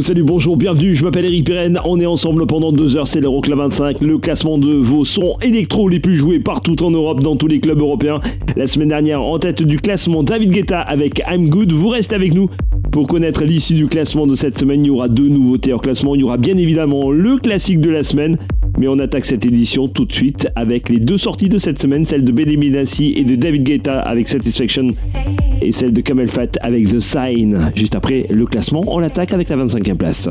Salut, bonjour, bienvenue, je m'appelle Eric Pirenne, on est ensemble pendant deux heures, c'est l'Euroclub 25, le classement de vos sons électro les plus joués partout en Europe, dans tous les clubs européens. La semaine dernière, en tête du classement, David Guetta avec I'm Good, vous restez avec nous pour connaître l'issue du classement de cette semaine. Il y aura deux nouveautés en classement, il y aura bien évidemment le classique de la semaine, mais on attaque cette édition tout de suite avec les deux sorties de cette semaine, celle de Benny Benassi et de David Guetta avec Satisfaction et celle de Camel Fat avec The Sign. Juste après le classement, on l'attaque avec la 25e place.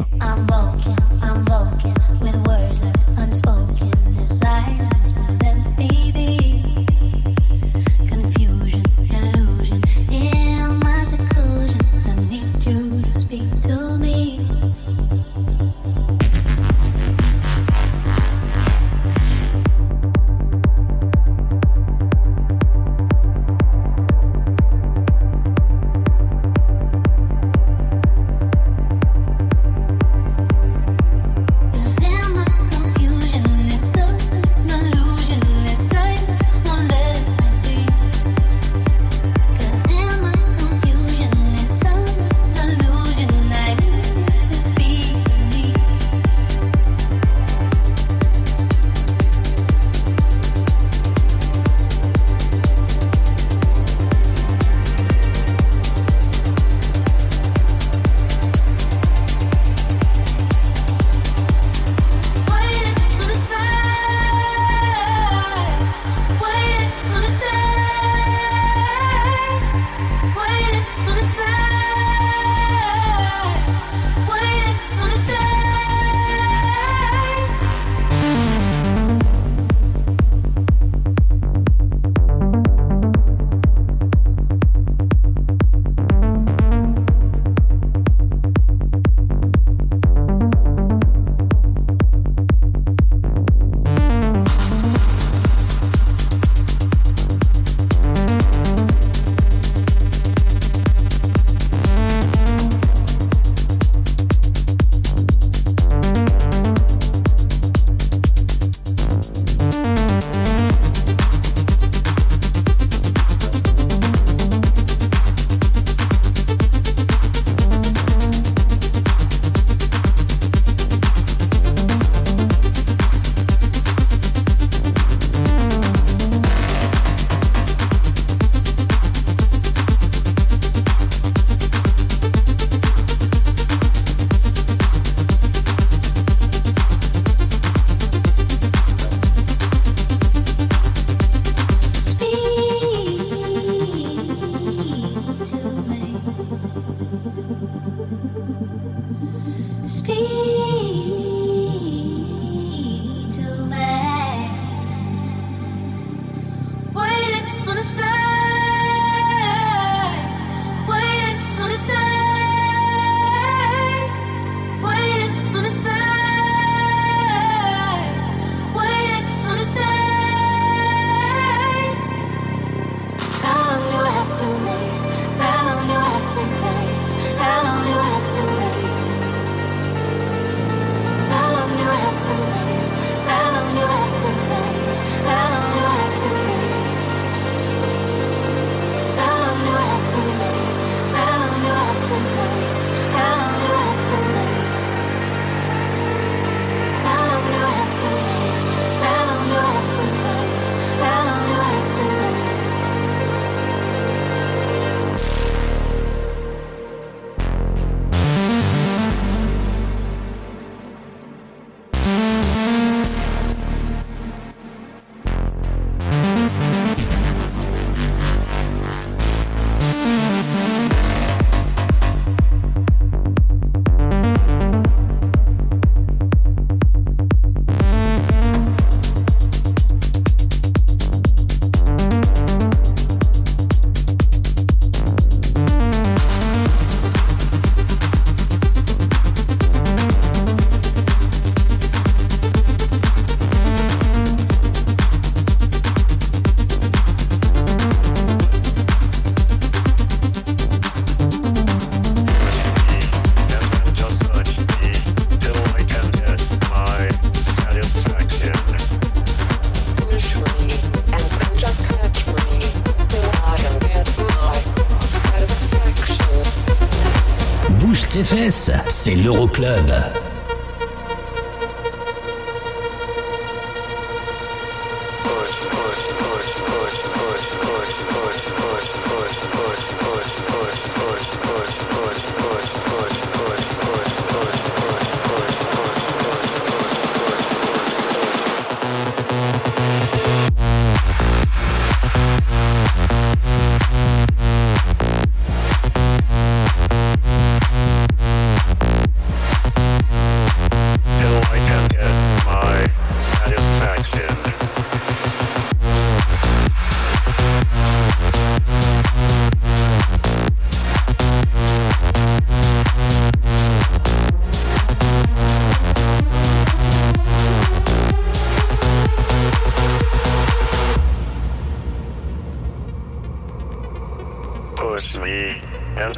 C'est l'Euroclub.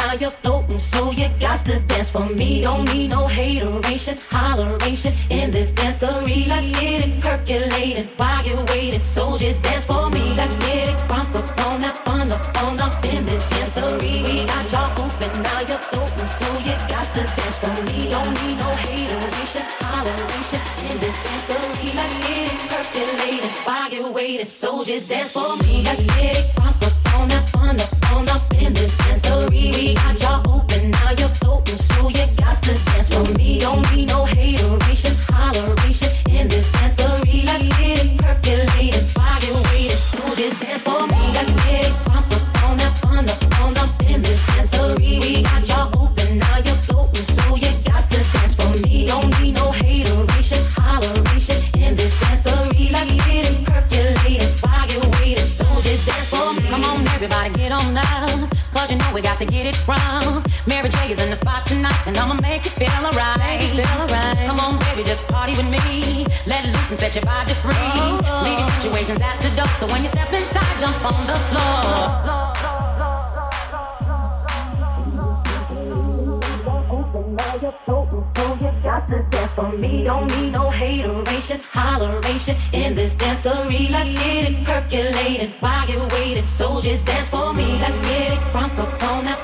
Now you're floating, so you got to dance for me. Don't need no hateration, holleration in this dancery. Let's get it percolated while you're waiting, so just dance for me. Let's get it crunk up on that fun up up in this dancery. We got y'all open, now you're floating, so you got to dance for me. Don't need no hateration, holleration in this dancery. Let's get it percolated while you're waiting, so just dance for me. Let's get it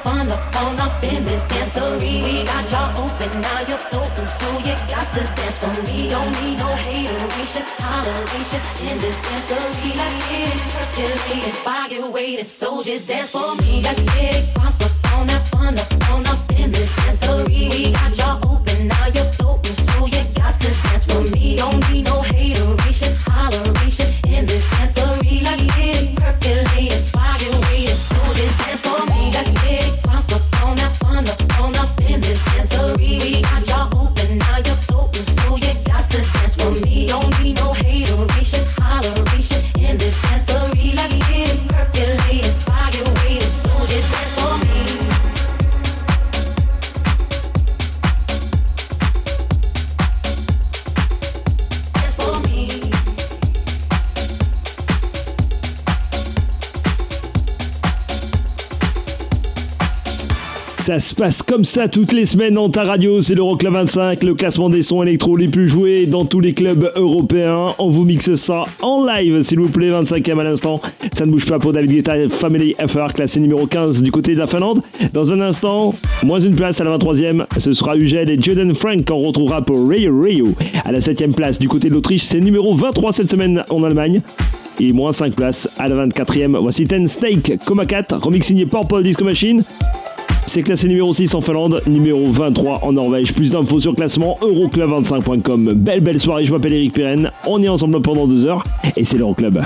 on up on up in this dancery. We got y'all open, now you're floating, so you got to dance for me. Don't need no hateration, holleration in this dancery. Let's get it percolated you're waiting. So just dance for me. Let's get it crunk up on that fun up on up in this dancery. We se passe comme ça toutes les semaines dans ta radio, c'est l'Euroclub 25, le classement des sons électro les plus joués dans tous les clubs européens. On vous mixe ça en live, s'il vous plaît, 25e à l'instant. Ça ne bouge pas pour David Guetta Family FR, classé numéro 15 du côté de la Finlande. Dans un instant, moins une place à la 23e, ce sera Ugel et Jordan Frank qu'on retrouvera pour Rio Rio. À la 7e place du côté de l'Autriche, c'est numéro 23 cette semaine en Allemagne. Et moins 5 places à la 24e, voici Ten Snake, Coma 4, remix signé Purple Disco Machine. C'est classé numéro 6 en Finlande, numéro 23 en Norvège. Plus d'infos sur classement euroclub25.com. Belle belle soirée, je m'appelle Eric Pirenne. On est ensemble pendant deux heures et c'est l'Euroclub.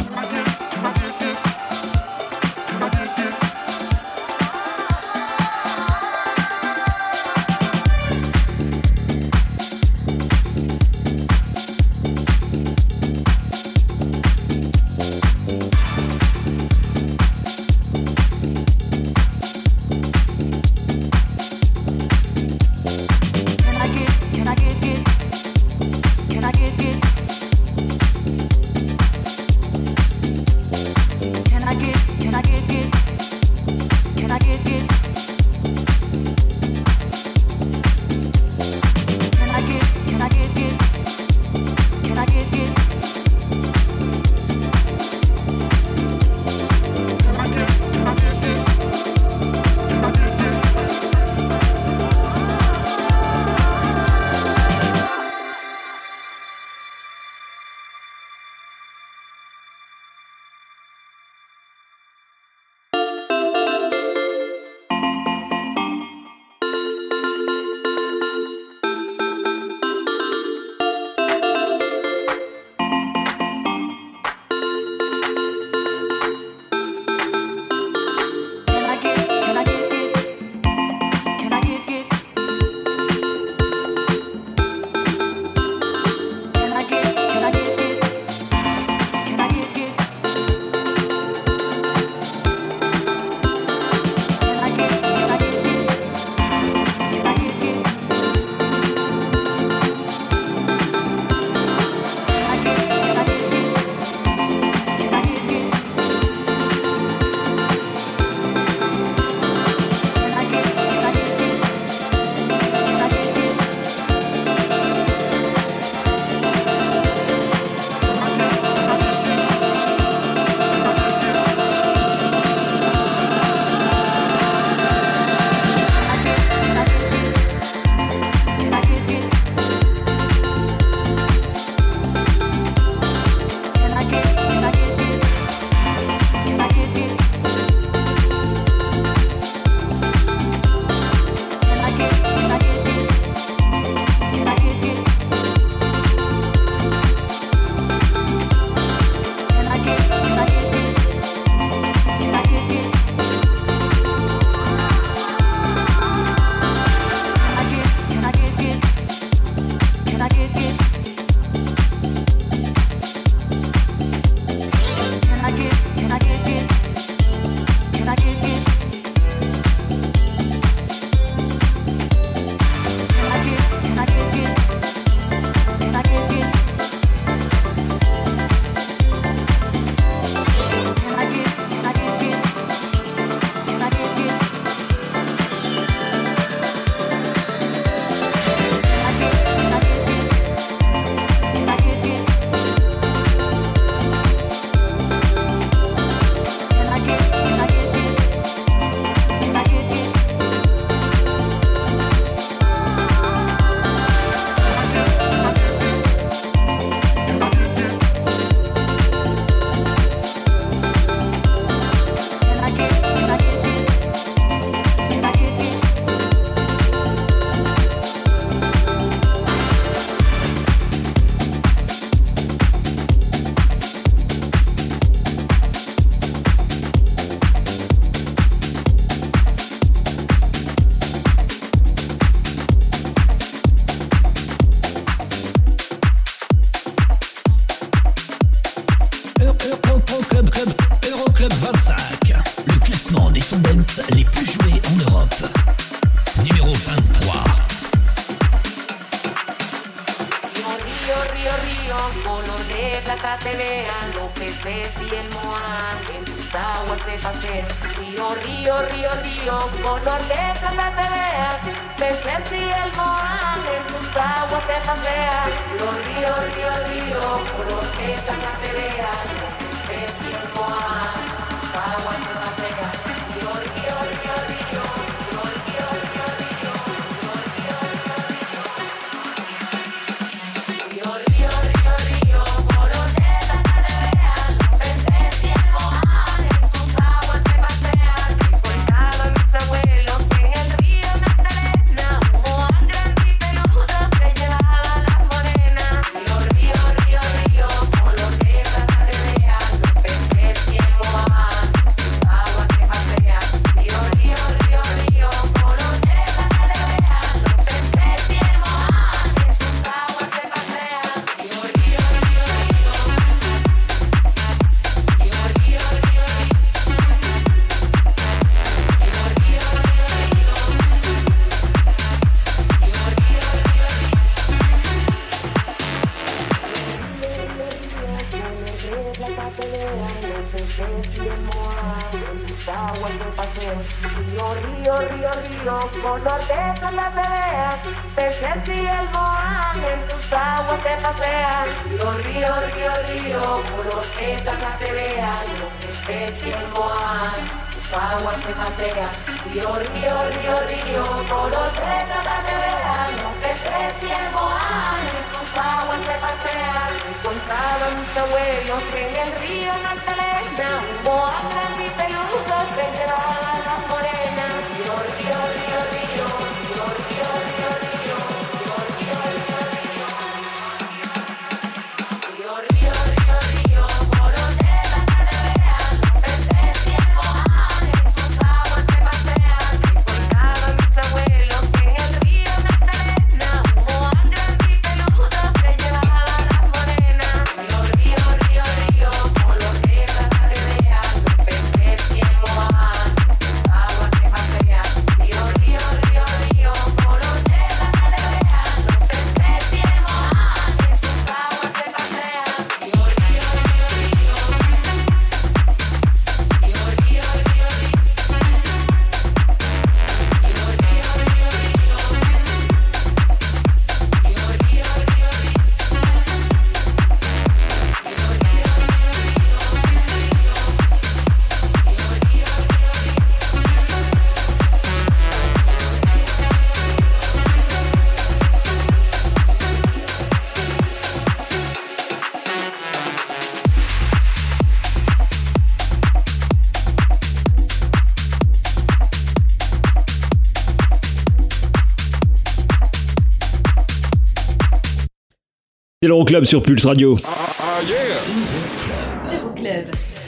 sur Pulse Radio.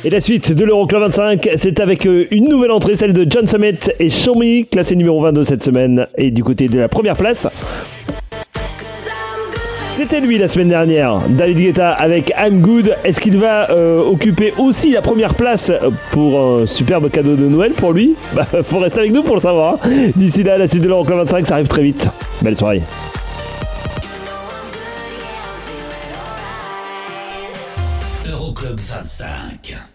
Et la suite de l'Euroclub 25, c'est avec euh, une nouvelle entrée, celle de John Summit et Xiaomi, classé numéro 22 cette semaine. Et du côté de la première place, c'était lui la semaine dernière, David Guetta avec I'm Good. Est-ce qu'il va euh, occuper aussi la première place pour un superbe cadeau de Noël pour lui? Bah faut rester avec nous pour le savoir. Hein. D'ici là, la suite de l'Euroclub 25, ça arrive très vite. Belle soirée. 25.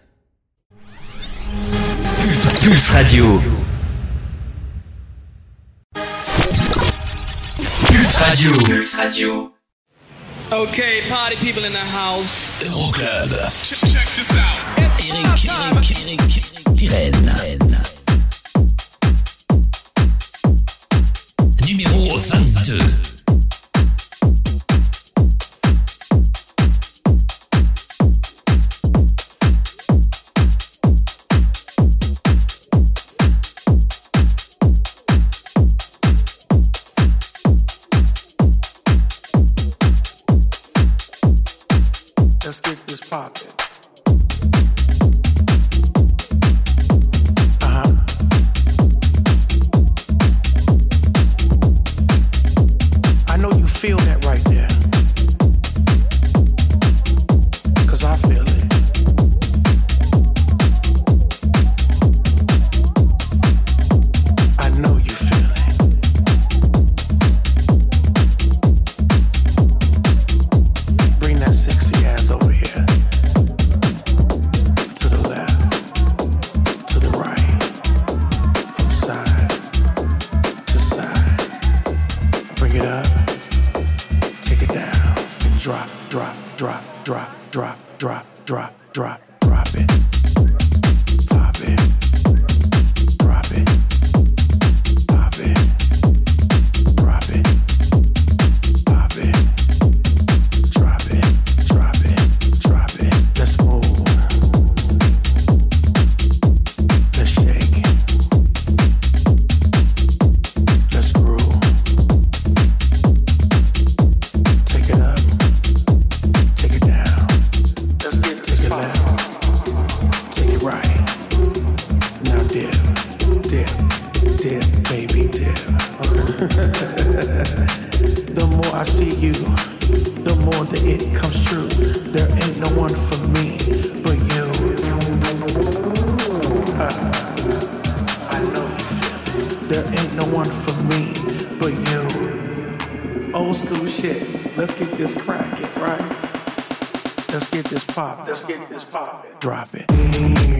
Pulse, Pulse Radio. Pulse Radio. Pulse Radio. Okay, party people in the house. Euroclub. Check, this out. Eric, Eric, Eric, Irène. Irène. Numéro 22. Father. Dear, dear baby, dear. the more I see you, the more that it comes true. There ain't no one for me but you. Ah, I know. There ain't no one for me but you. Old school shit. Let's get this crackin', right? Let's get this pop. Let's get this pop. Drop it.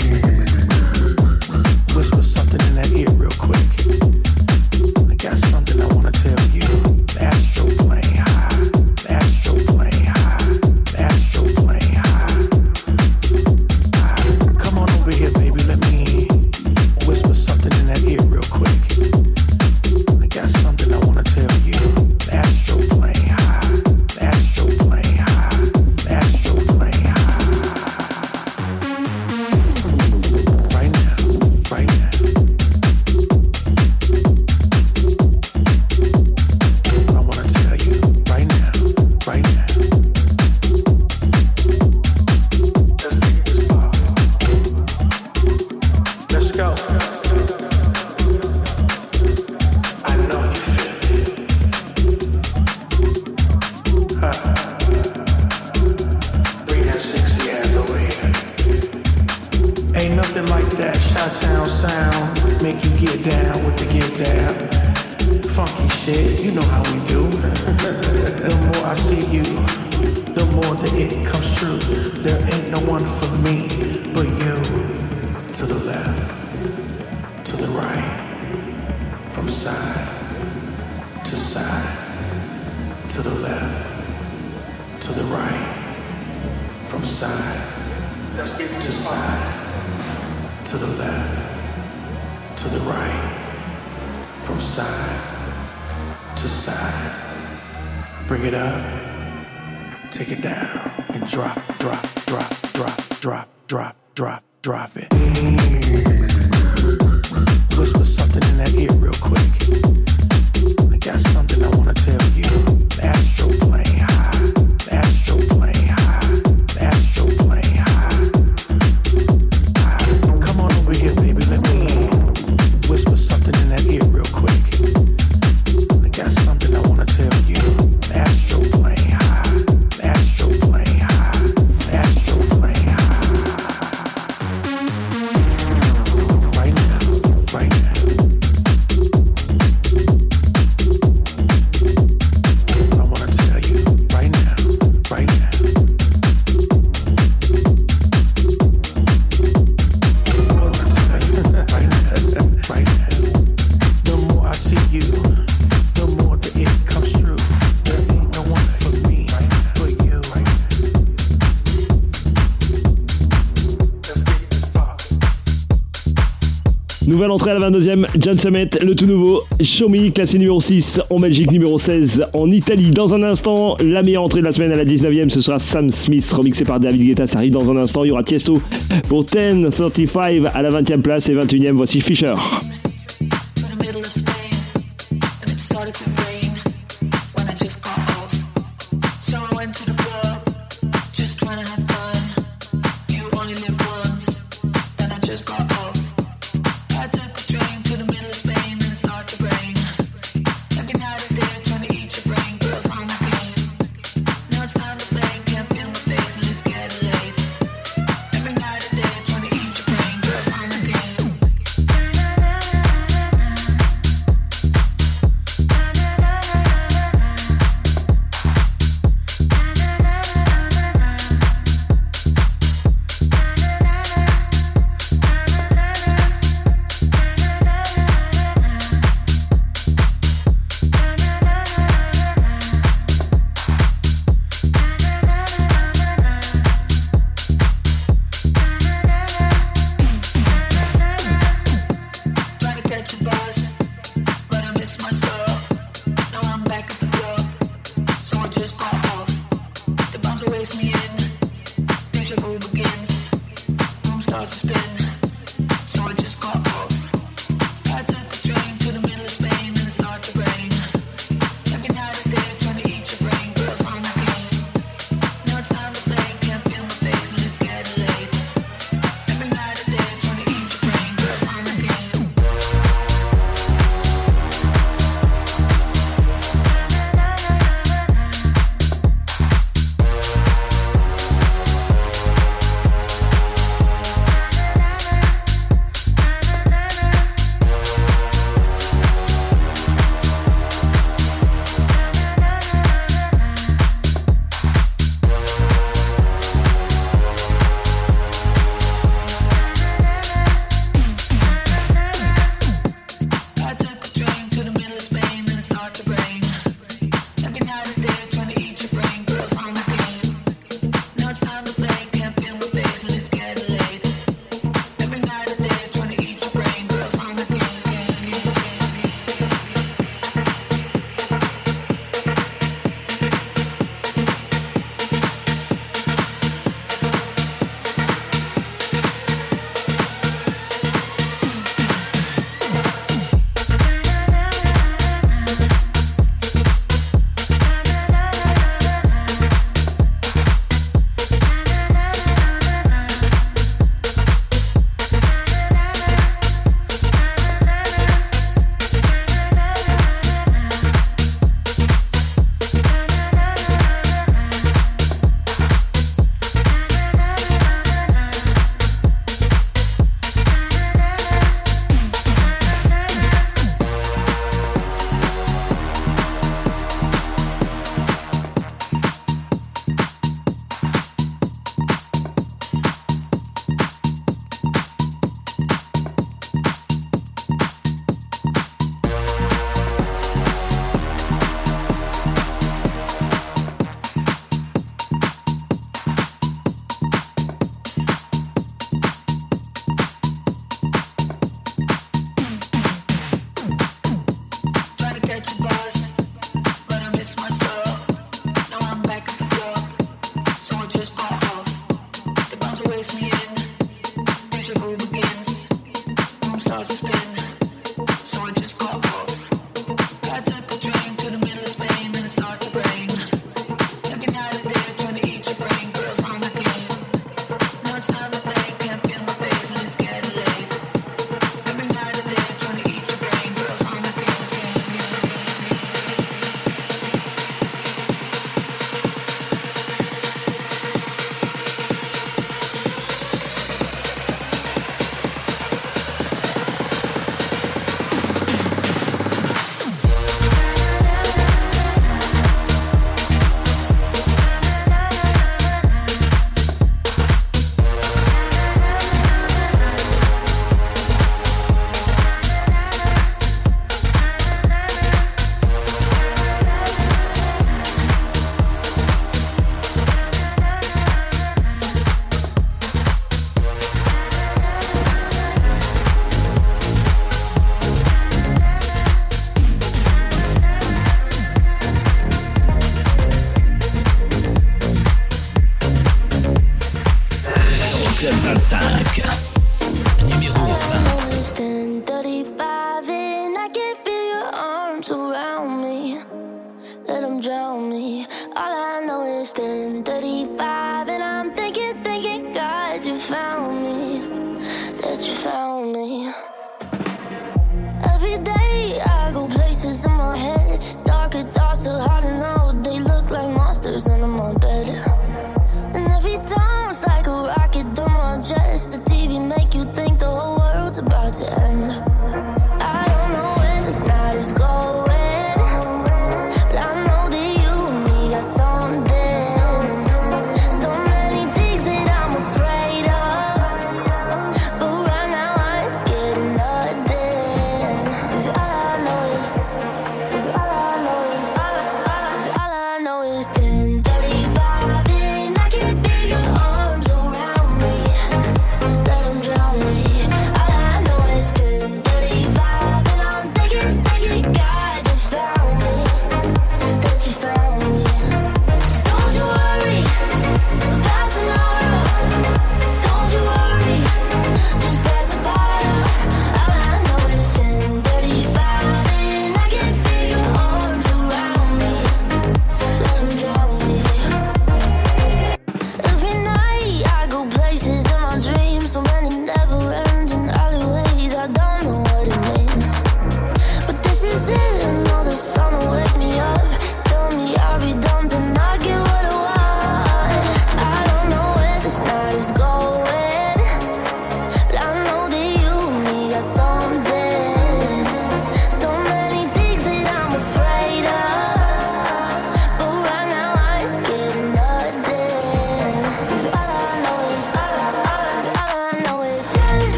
Nouvelle entrée à la 22e, Jan Summit, le tout nouveau, Show classé numéro 6, en Belgique numéro 16, en Italie. Dans un instant, la meilleure entrée de la semaine à la 19e, ce sera Sam Smith, remixé par David Guetta, ça arrive dans un instant, il y aura Tiesto pour 10.35 à la 20e place et 21e, voici Fisher.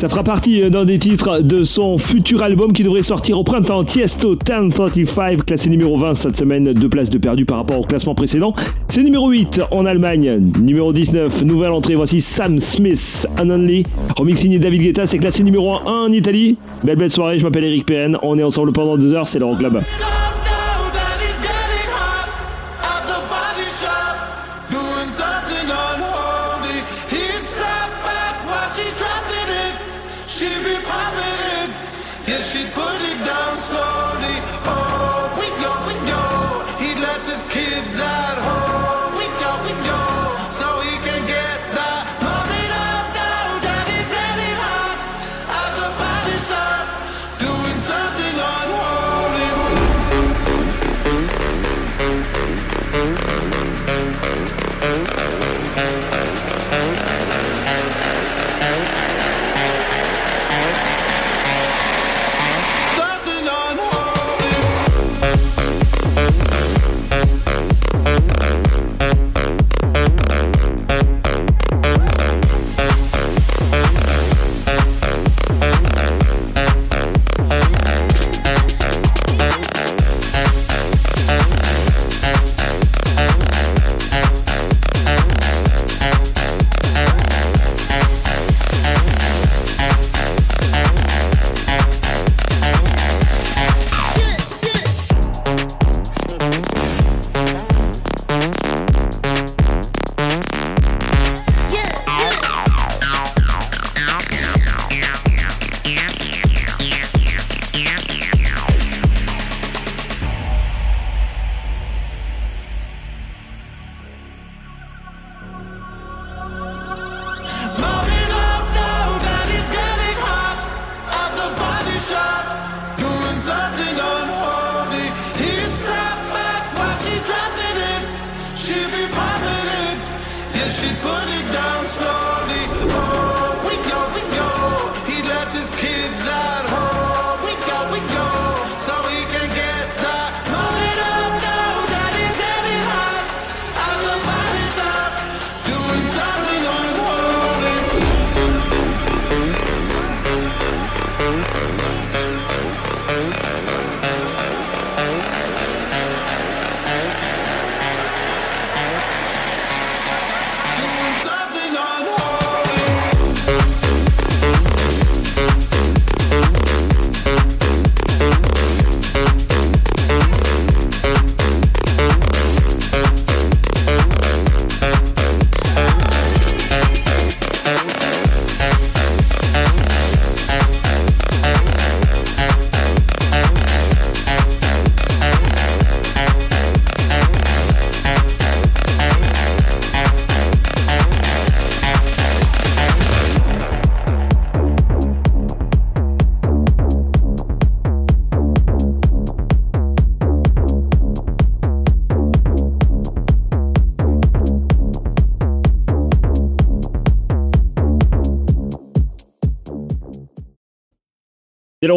Ça fera partie euh, d'un des titres de son futur album qui devrait sortir au printemps. Tiesto 1035, classé numéro 20 cette semaine, deux places de perdu par rapport au classement précédent. C'est numéro 8 en Allemagne. Numéro 19, nouvelle entrée, voici Sam Smith, Anonly. Remix signé David Guetta, c'est classé numéro 1 en Italie. Belle belle soirée, je m'appelle Eric Perren. On est ensemble pendant deux heures, c'est le Club.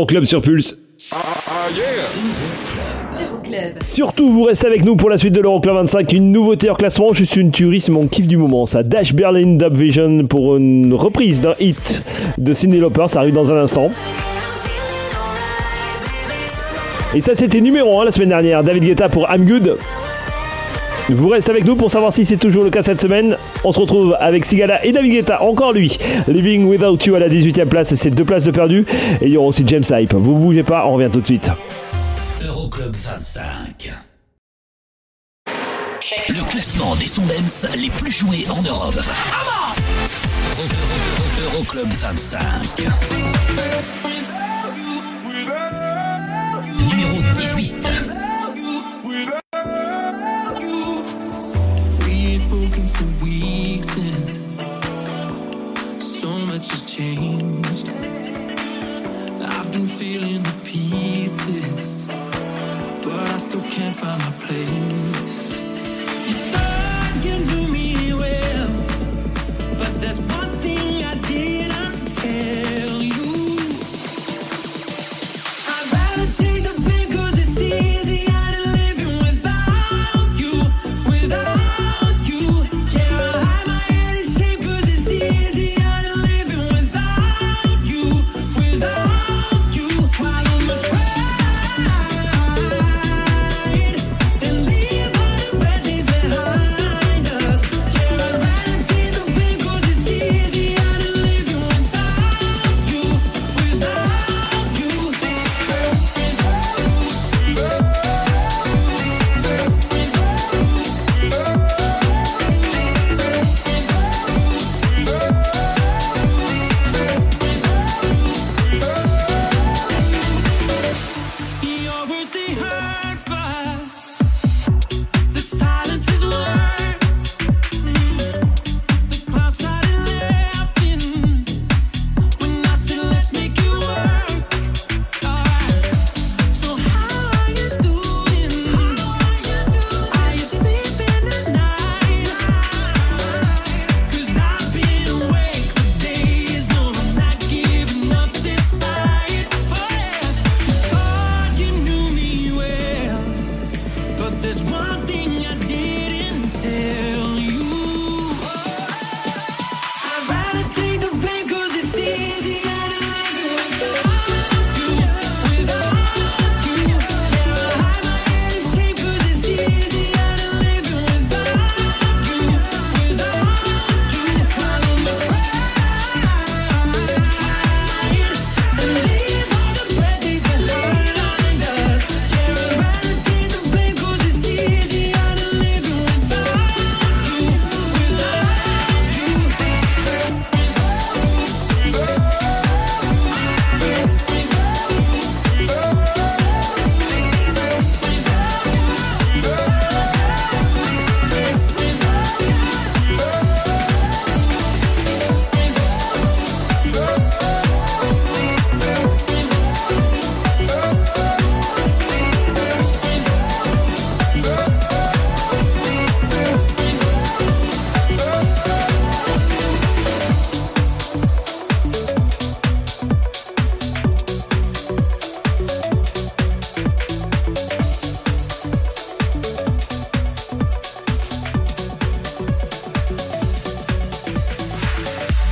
L'Euroclub sur Pulse. Euroclub. Surtout, vous restez avec nous pour la suite de l'Euroclub 25. Une nouveauté hors classement, juste une tuerie, c'est mon kiff du moment. Ça, Dash Berlin Dub Vision pour une reprise d'un hit de Cyndi Lauper. Ça arrive dans un instant. Et ça, c'était numéro 1 la semaine dernière. David Guetta pour I'm Good. Vous restez avec nous pour savoir si c'est toujours le cas cette semaine. On se retrouve avec Sigala et David Guetta, encore lui. Living Without You à la 18e place, c'est deux places de perdu. Et il y aura aussi James Hype. Vous bougez pas, on revient tout de suite. Euroclub 25. Le classement des sondens les plus joués en Europe. Euro- Euro- Euroclub 25. Numéro 18. Spoken for weeks and so much has changed. I've been feeling the pieces, but I still can't find my place. You thought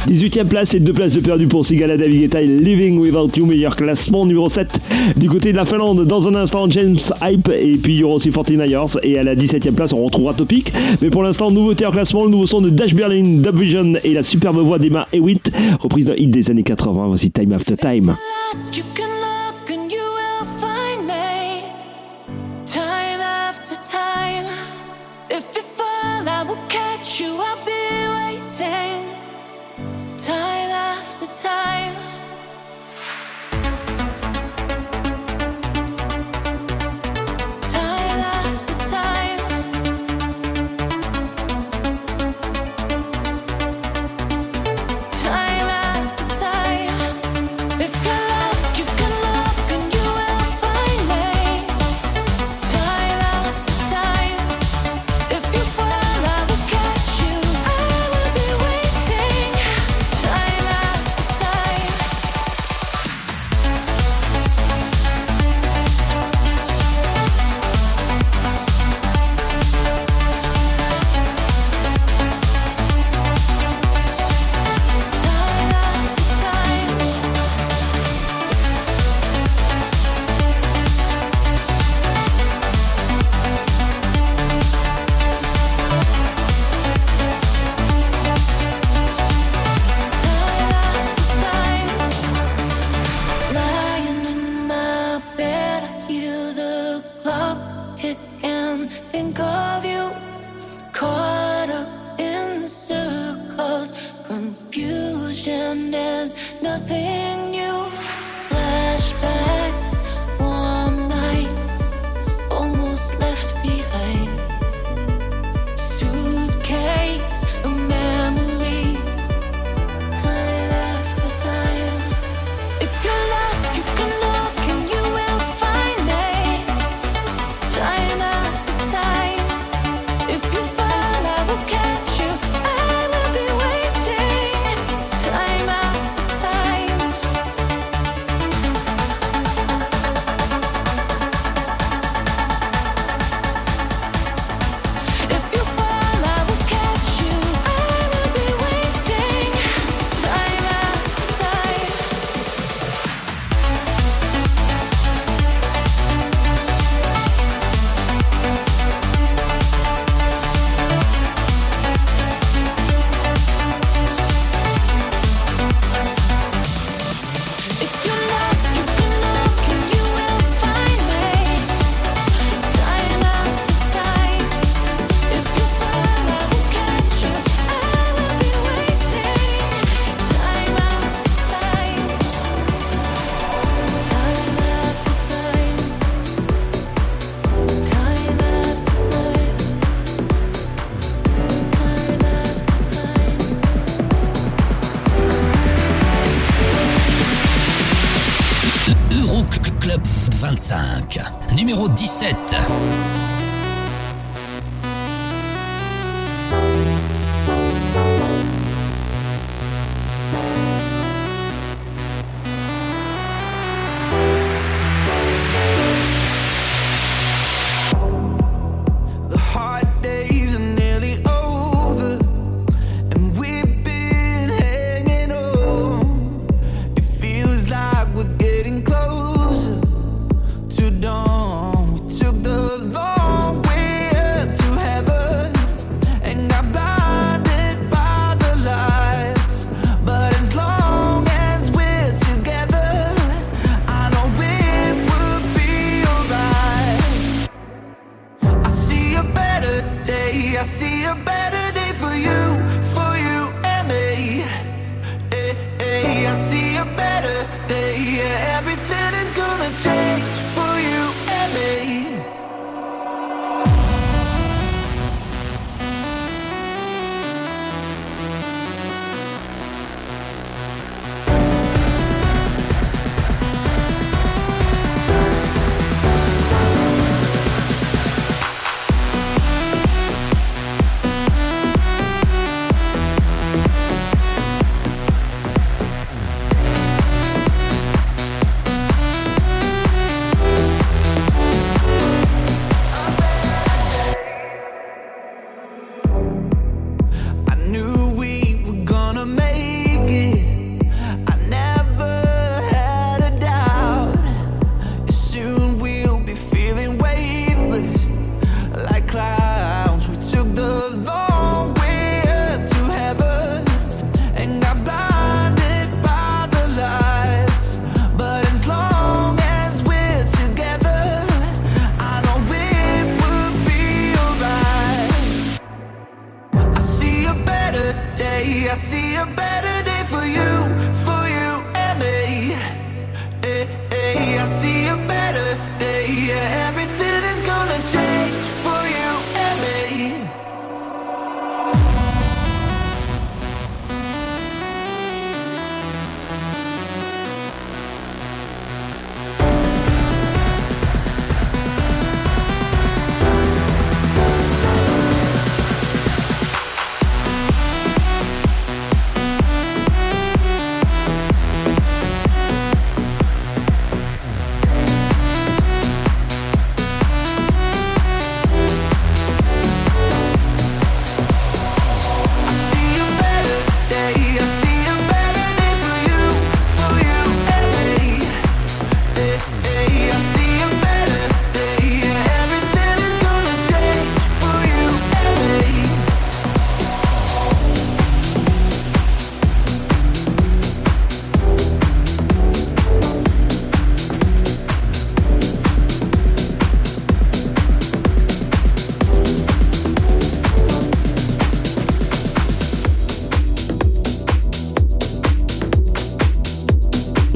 18e place et deux places de perdu pour Sigala David Guetta et Living Without You, meilleur classement numéro 7 du côté de la Finlande. Dans un instant, James Hype et puis il y aura aussi 49ers. Et à la 17e place, on retrouvera Topic. Mais pour l'instant, nouveauté en classement, le nouveau son de Dash Berlin, Dub Vision et la superbe voix d'Emma Hewitt, reprise d'un hit des années 80. Voici Time After Time.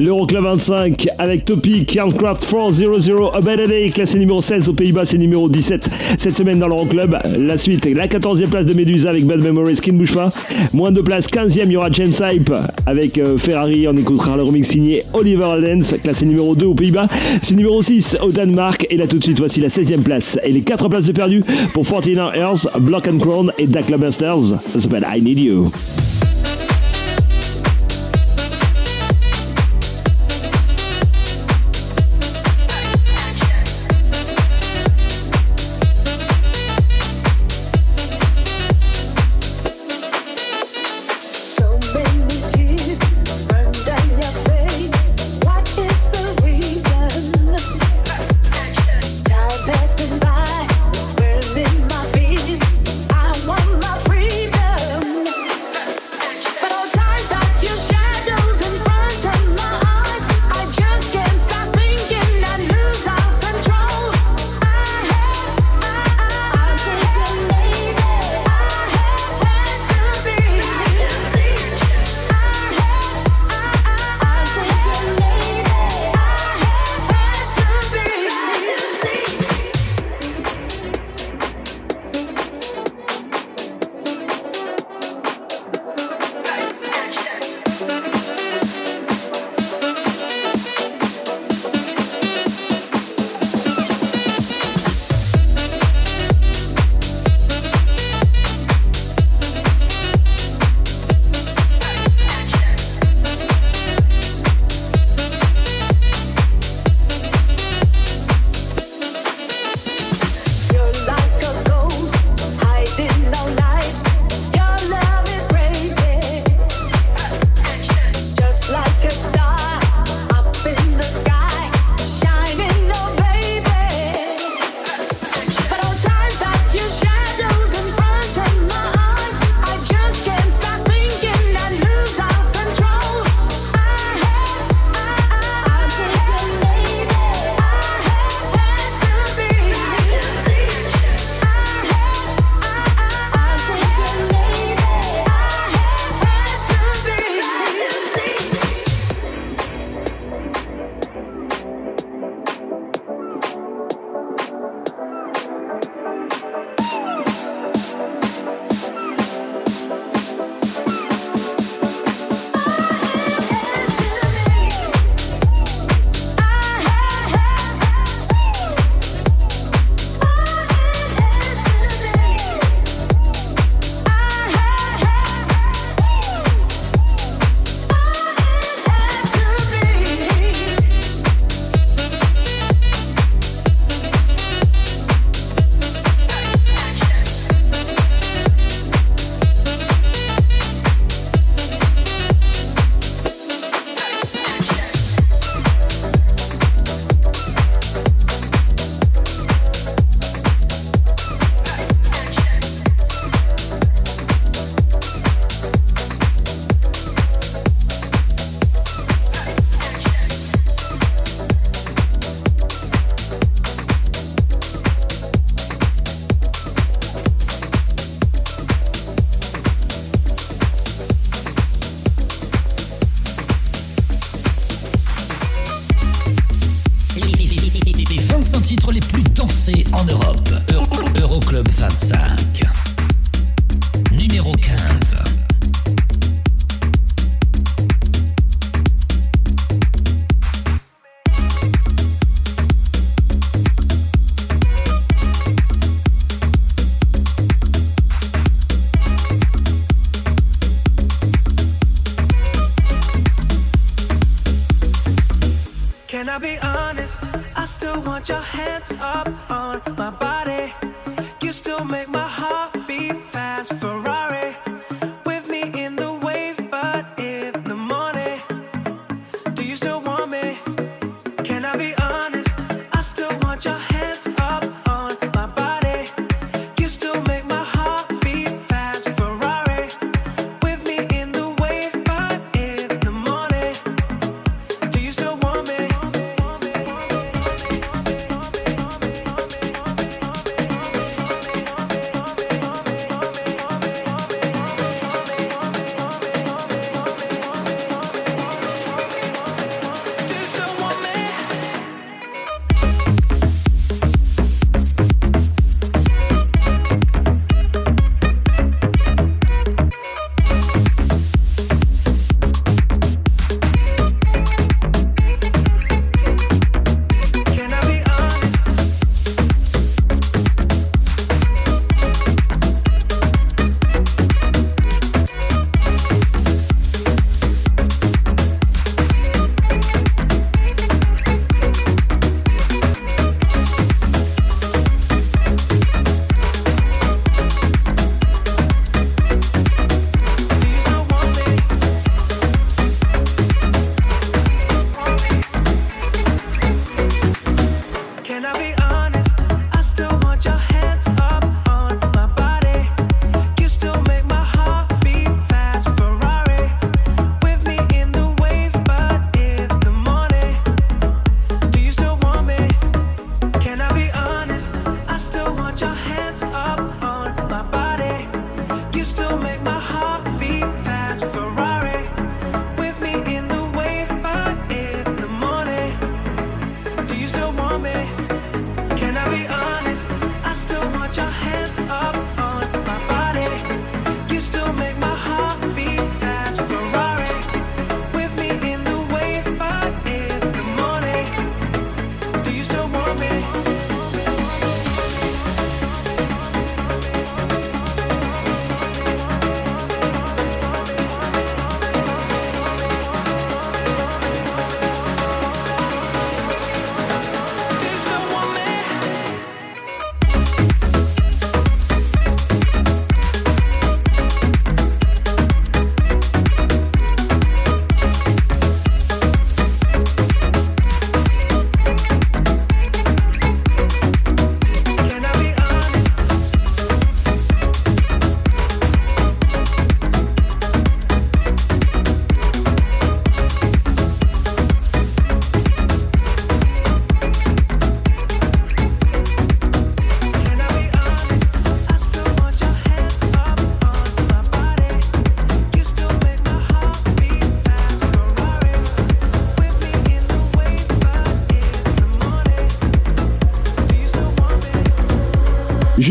L'Euroclub 25 avec Topic, Aircraft 400, A Better Day, classé numéro 16 aux Pays-Bas, c'est numéro 17 cette semaine dans l'Euroclub. La suite, la 14e place de Medusa avec Bad Memories qui ne bouge pas. Moins de place, 15e, il y aura James Hype avec euh, Ferrari. On écoutera le remix signé Oliver Aldens, classé numéro 2 aux Pays-Bas. C'est numéro 6 au Danemark. Et là tout de suite, voici la 16e place. Et les 4 places de perdu pour 49 Earth, Block and Crown et Dakla Busters. Ça s'appelle I Need You.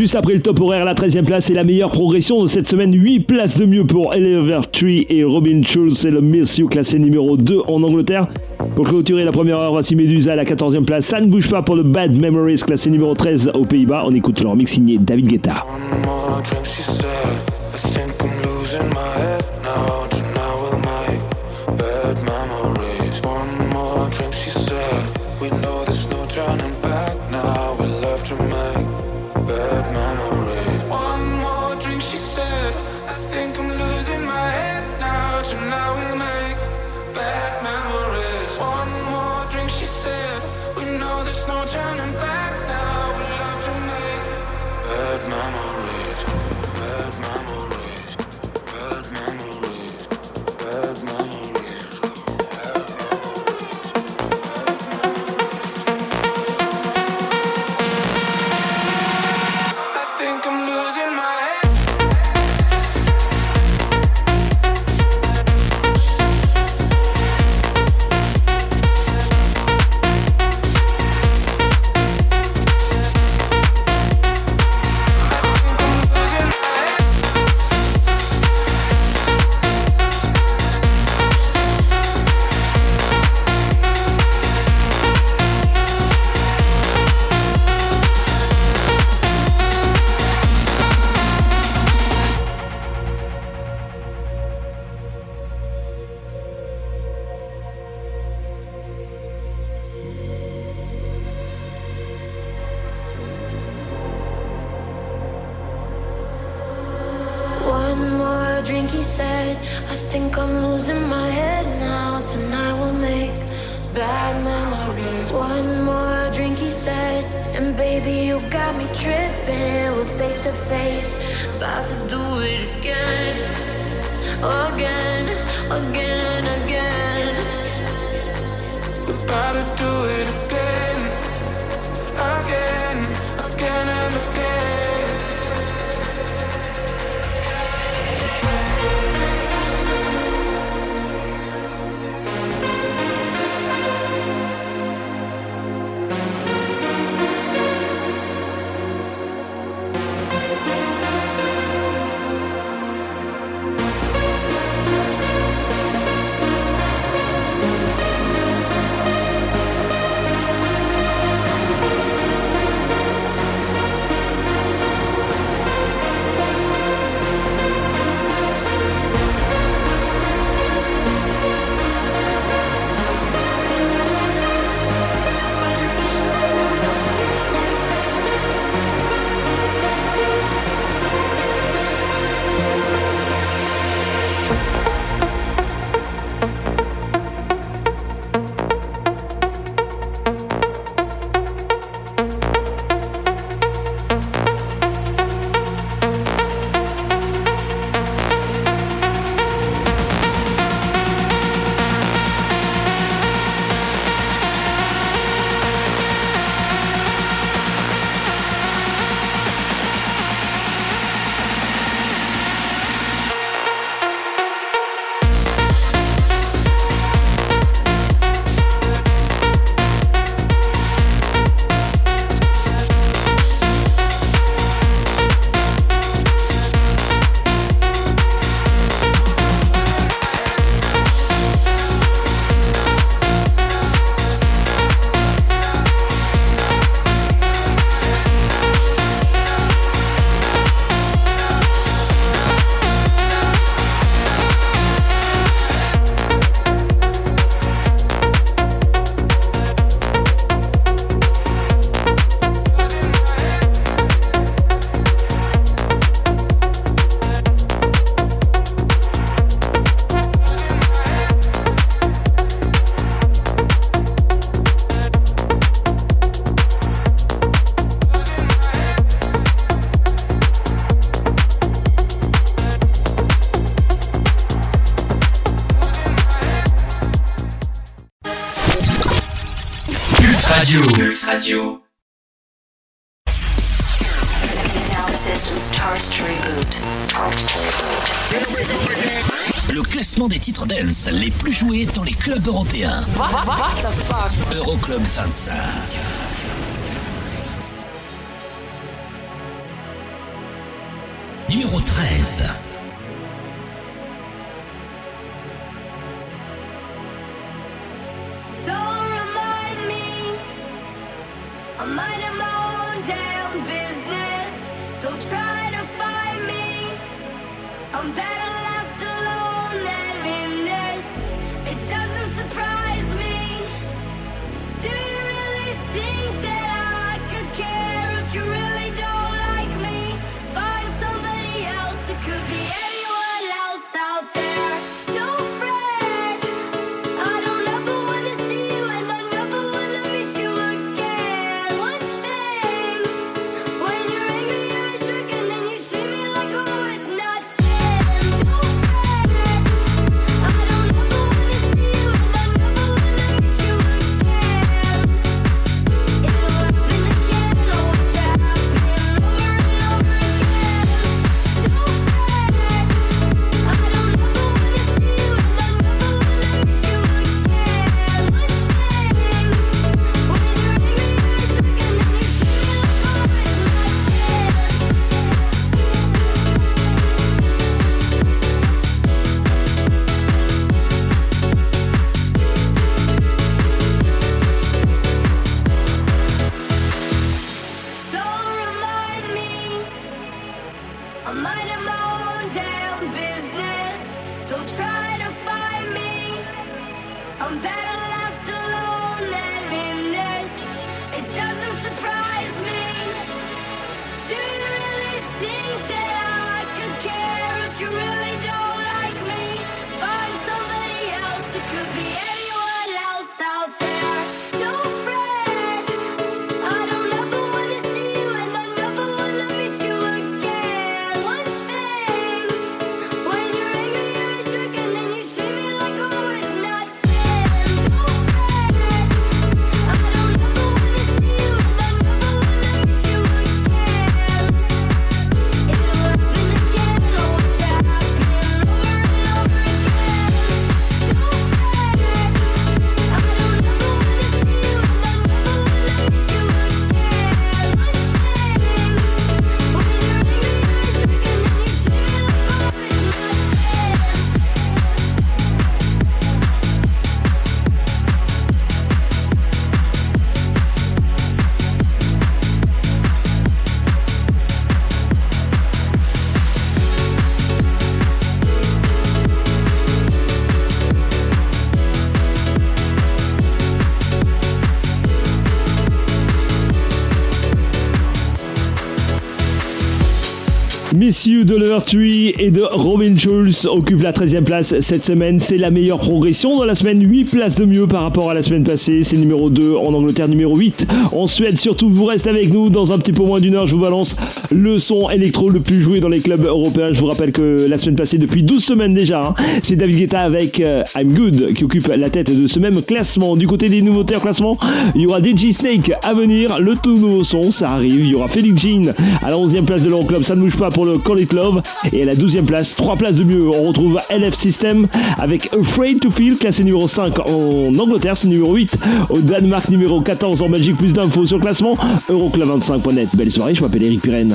juste après le top horaire, la 13e place et la meilleure progression de cette semaine. 8 places de mieux pour Elever Tree et Robin Schulz. C'est le Miss You classé numéro 2 en Angleterre. Pour clôturer la première heure, voici Medusa à la 14e place. Ça ne bouge pas pour le Bad Memories classé numéro 13 aux Pays-Bas. On écoute leur mix signé David Guetta. dance les plus joués dans les clubs européens. What, what, what the fuck? Euroclub 25. Miss You de Oliver Tree et de Robin Schulz occupe la 13e place cette semaine. C'est la meilleure progression dans la semaine. 8 places de mieux par rapport à la semaine passée. C'est numéro 2 en Angleterre, numéro 8 en Suède. Surtout, vous restez avec nous. Dans un petit peu moins d'une heure, je vous balance le son électro le plus joué dans les clubs européens. Je vous rappelle que la semaine passée, depuis 12 semaines déjà, hein, c'est David Guetta avec euh, I'm Good qui occupe la tête de ce même classement. Du côté des nouveautés en classement, il y aura DJ Snake à venir. Le tout nouveau son, ça arrive. Il y aura Felix Jean à la 11e place de l'Euroclub. Ça ne bouge pas pour le Call It Love. Et à la 12e place, 3 places de mieux, on retrouve LF System avec Afraid to Feel, classé numéro 5 en Angleterre, c'est numéro 8 au Danemark, numéro 14 en Belgique. Plus d'infos sur le classement Euroclub25.net. Belle soirée, je m'appelle Eric Pirenne.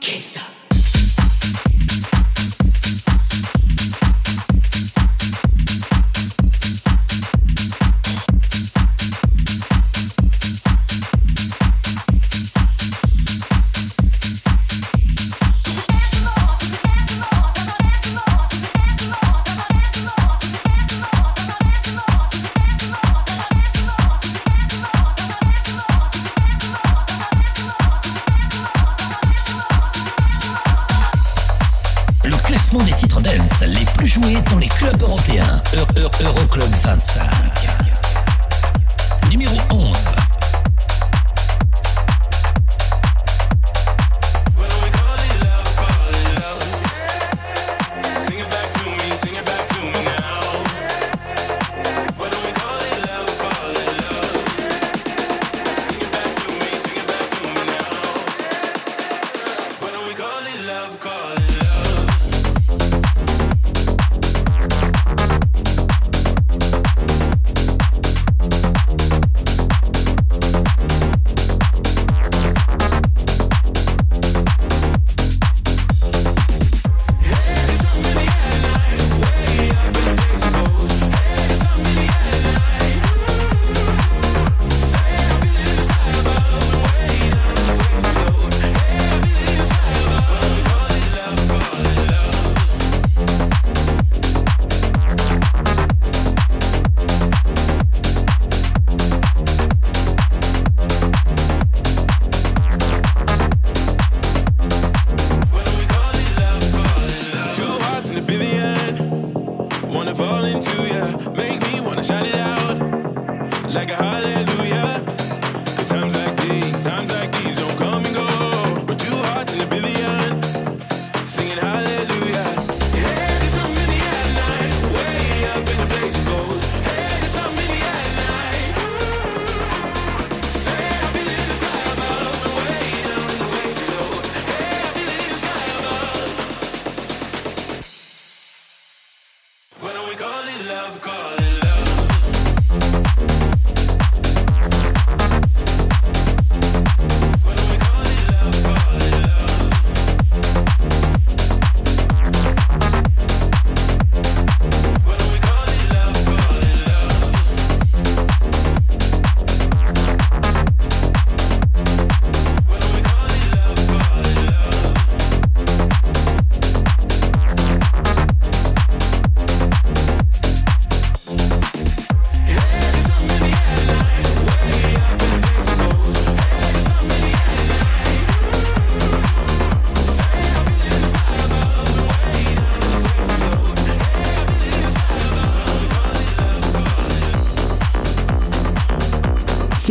Can't stop.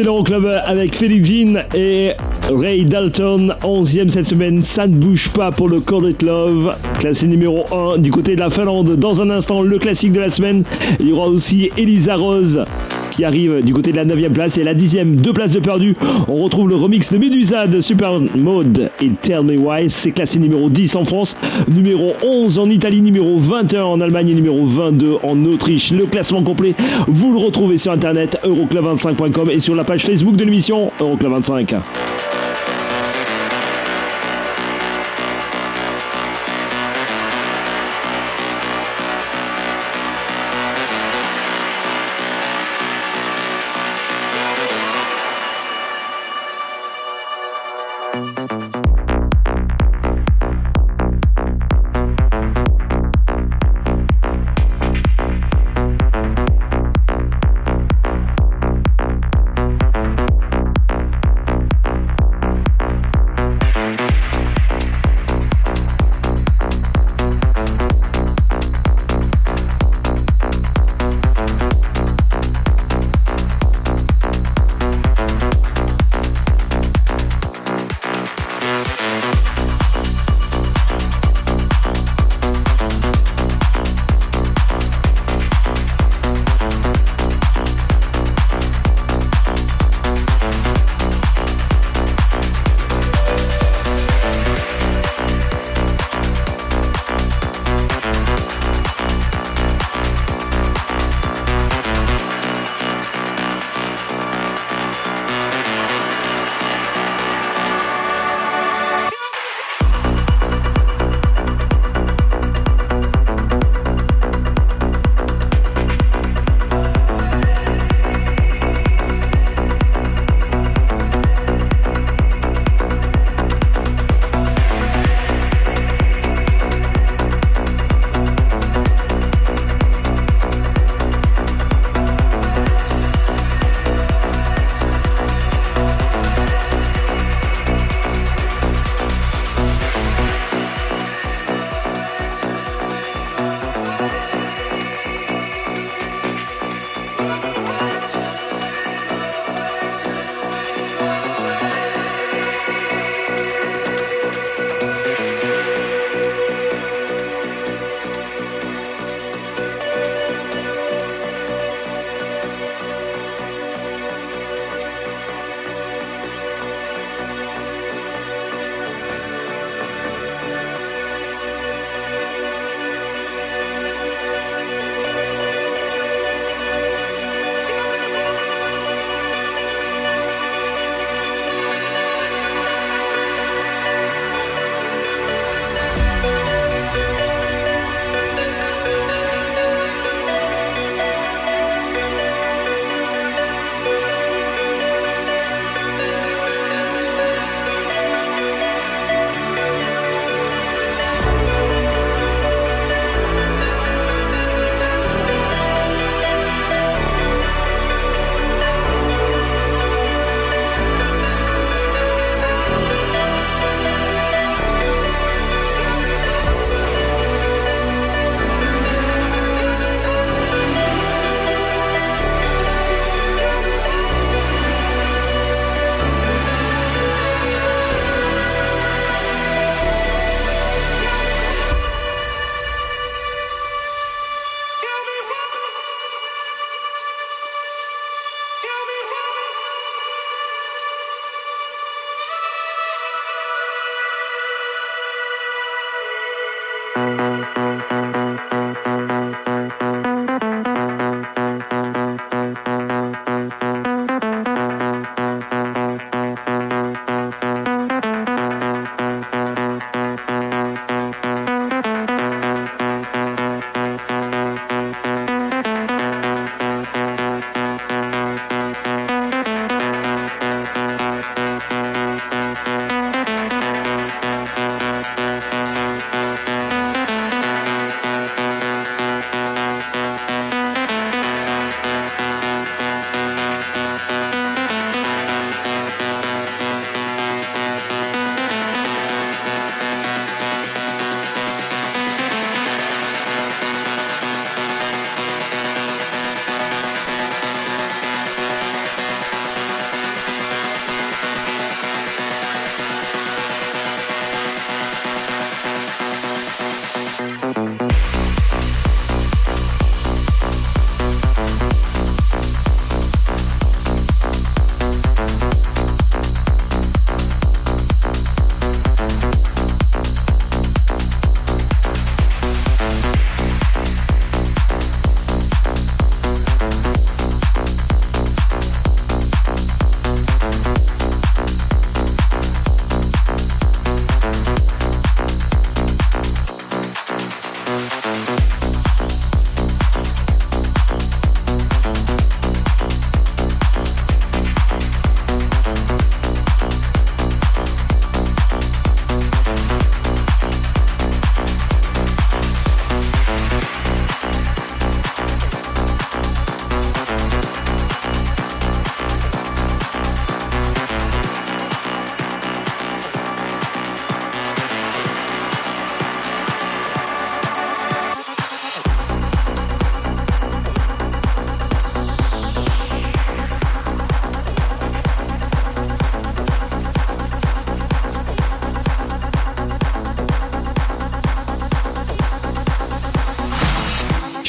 C'est l'Euroclub avec Felix Jean et Ray Dalton. 11e cette semaine, ça ne bouge pas pour le Call It Love. Classé numéro 1 du côté de la Finlande. Dans un instant, le classique de la semaine. Il y aura aussi Elisa Rose arrive du côté de la 9ème place et la 10ème, deux places de perdu. On retrouve le remix de Medusa de Super Mode et Tell Me Why. C'est classé numéro 10 en France, numéro 11 en Italie, numéro 21 en Allemagne et numéro 22 en Autriche. Le classement complet, vous le retrouvez sur internet euroclub25.com et sur la page Facebook de l'émission Euroclub25.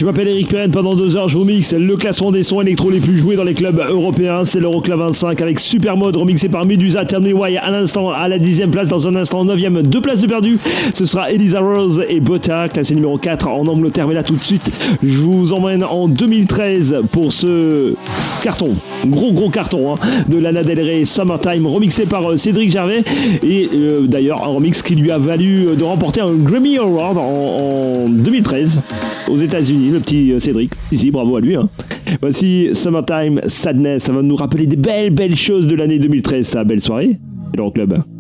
Je m'appelle Eric Pirenne, pendant deux heures je vous mixe le classement des sons électro les plus joués dans les clubs européens, c'est l'Euroclub 25 avec Supermode remixé par Medusa, Tell Me à l'instant à la dixième place, dans un instant neuvième, deux places de perdu, ce sera Elisa Rose et Botta, classé numéro 4 en Angleterre, mais là tout de suite je vous emmène en 2013 pour ce carton, gros gros carton hein, de Lana Del Rey Summertime remixé par euh, Cédric Gervais et euh, d'ailleurs un remix qui lui a valu euh, de remporter un Grammy Award en, en 2013 aux États-Unis, le petit euh, Cédric. Ici, bravo à lui. hein. Voici Summertime Sadness. Ça va nous rappeler des belles, belles choses de l'année 2013. Ça, belle soirée. C'est l'Euroclub. I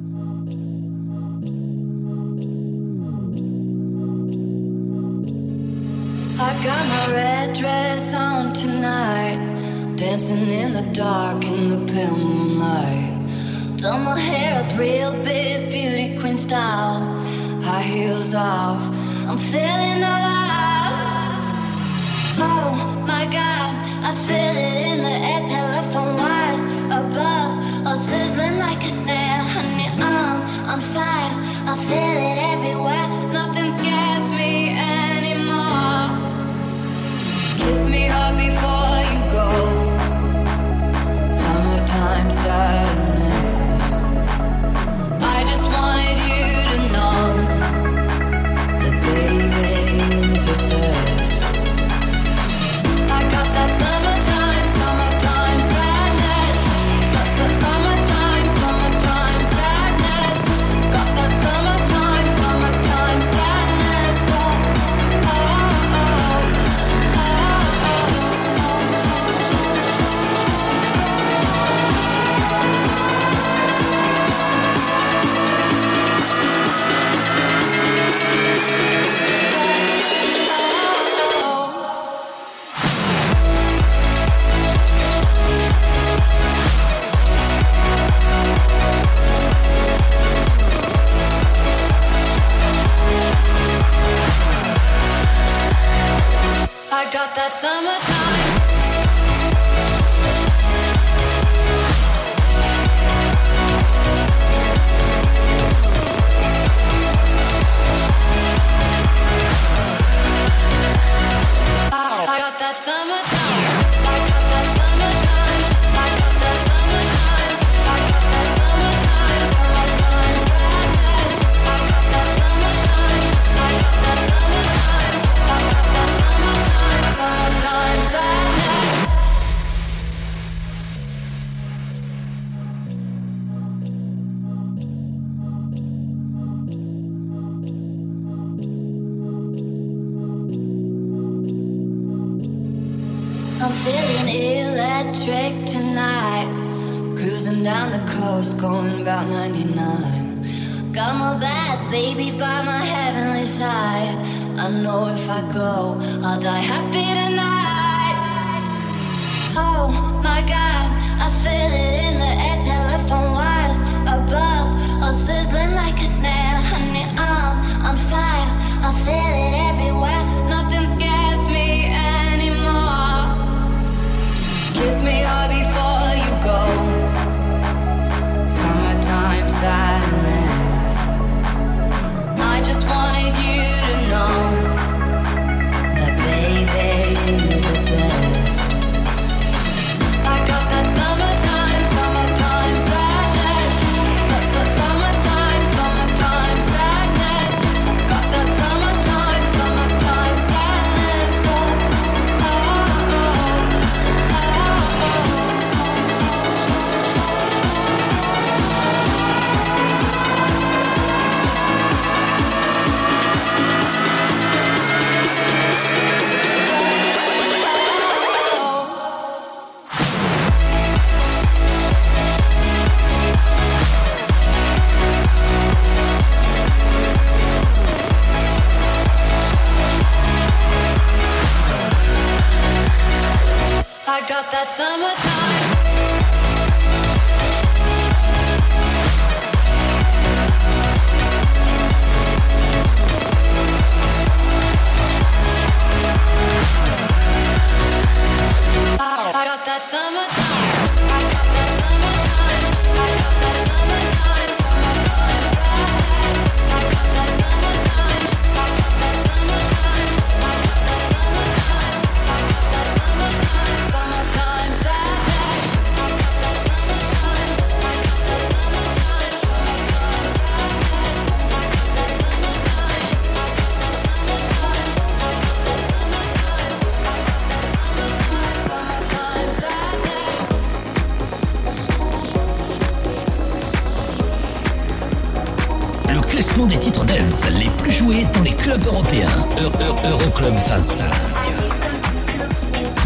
dans les clubs européens. Eu- Eu- Euroclub 25.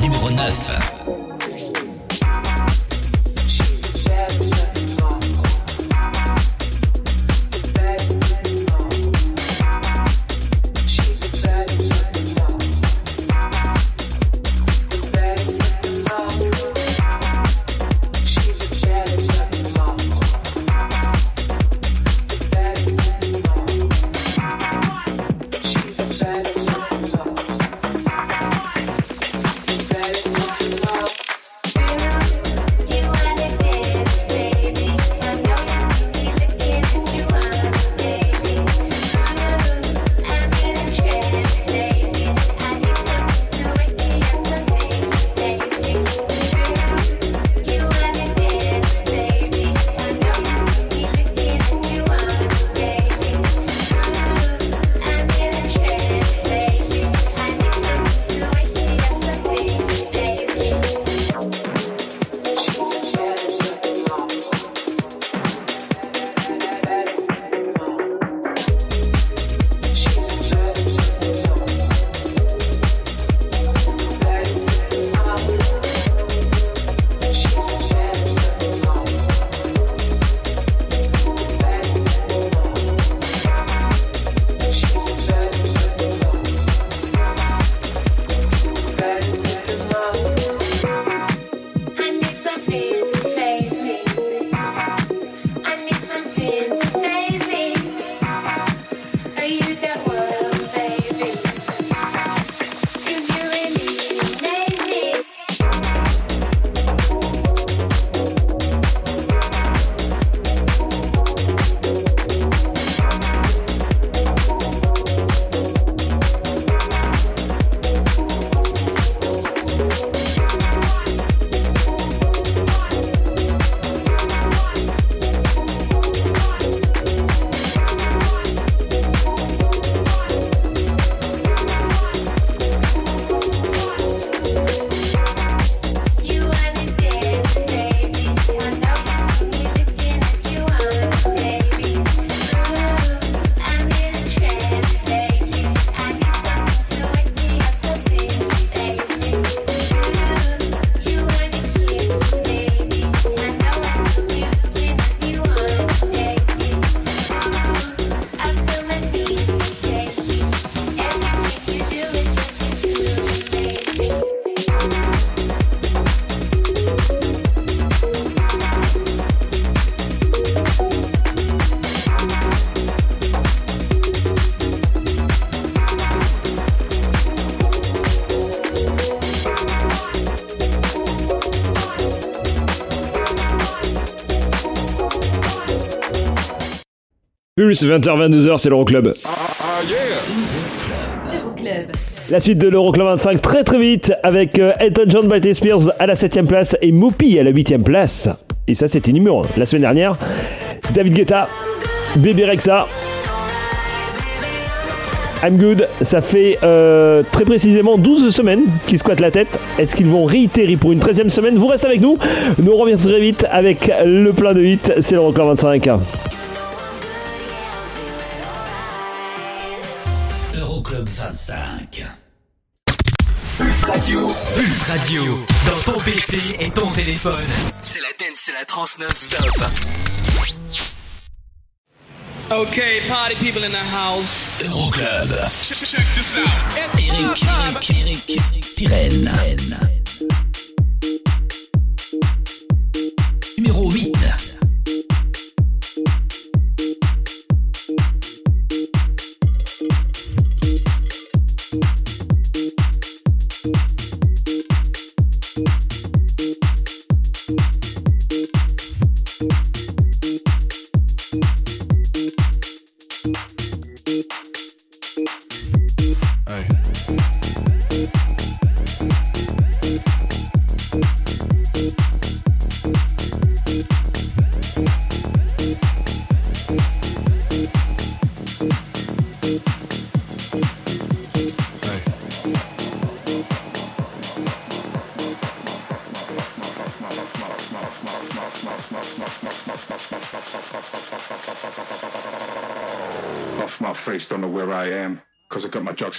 Numéro 9. Pulse, 20h-22h, c'est l'Euroclub. Euroclub. La suite de l'Euroclub 25 très très vite avec euh, Elton John, Britney Spears à la 7ème place et Mopi à la 8ème place. Et ça c'était numéro 1. La semaine dernière, David Guetta, Bébé Rexa, I'm Good, ça fait euh, très précisément 12 semaines qu'ils squattent la tête. Est-ce qu'ils vont réitérer pour une 13ème semaine? Vous restez avec nous. Nous on revient très vite avec le plein de hits. C'est l'Euroclub 25. 25. Pulse Radio. Pulse Radio. Dans ton PC et ton téléphone. C'est la dance, c'est la trance non-stop. Okay, party people in the house. Euroclub. Check, check, check this out. Eric, Eric, Eric, Numéro 8.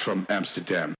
From Amsterdam.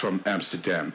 From Amsterdam.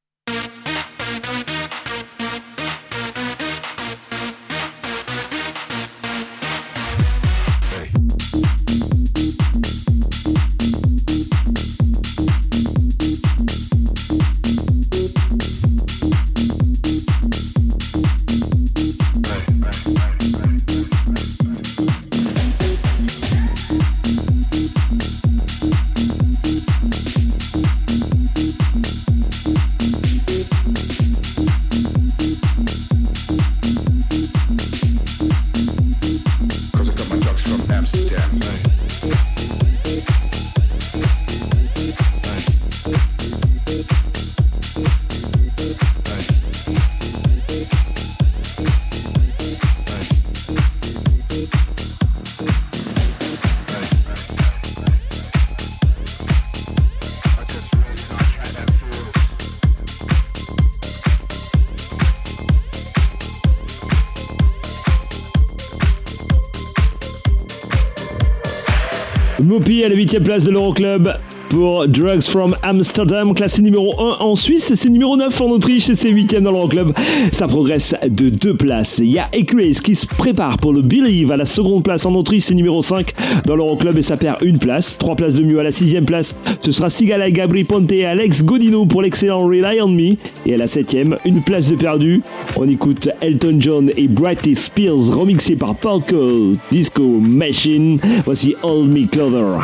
À la 8 place de l'Euroclub pour Drugs from Amsterdam, classé numéro 1 en Suisse, c'est numéro 9 en Autriche et c'est 8 dans l'Euroclub. Ça progresse de 2 places. Il y a Ekrace qui se prépare pour le Believe à la seconde place en Autriche, c'est numéro 5 dans l'Euroclub et ça perd une place. 3 places de mieux à la 6 place. Ce sera Sigala, Gabri Ponte et Alex Godino pour l'excellent Rely on Me. Et à la 7 une place de perdu. On écoute Elton John et Britney Spears remixé par Falco Disco Machine. Voici All Me Clover.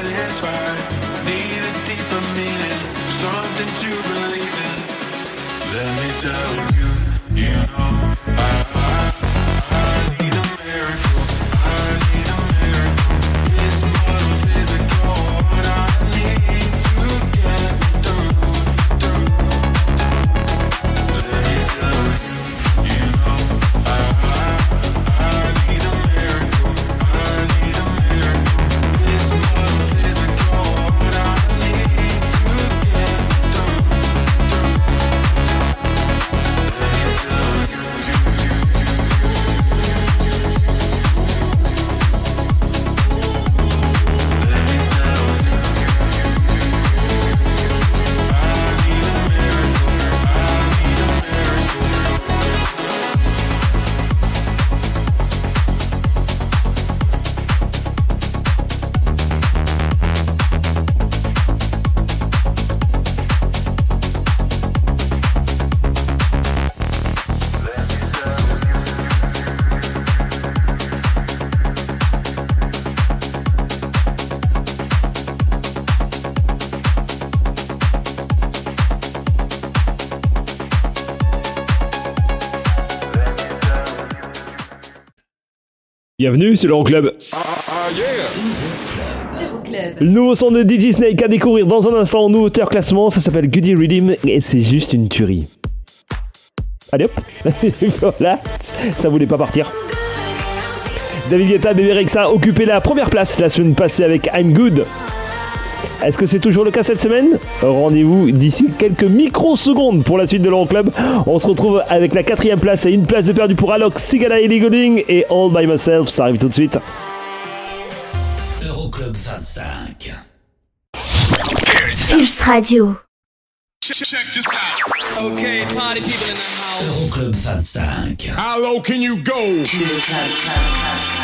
Need a deeper meaning, something to believe in. Let me tell you. Bienvenue, c'est l'Euroclub. Le nouveau son de DJ Snake à découvrir dans un instant. Nouveau auteur classement, ça s'appelle Goody Rhythm et c'est juste une tuerie. Allez hop, voilà, ça voulait pas partir. David Guetta, Bébé Rexa a occupé la première place la semaine passée avec I'm Good. Est-ce que c'est toujours le cas cette semaine Rendez-vous d'ici quelques microsecondes pour la suite de l'Euroclub. On se retrouve avec la quatrième place et une place de perdu pour Alok, Sigala Ellie Goulding et All By Myself. Ça arrive tout de suite. Euroclub 25. Pulse Radio. Okay, party people in the house. Euroclub 25. How low can you go? Numéro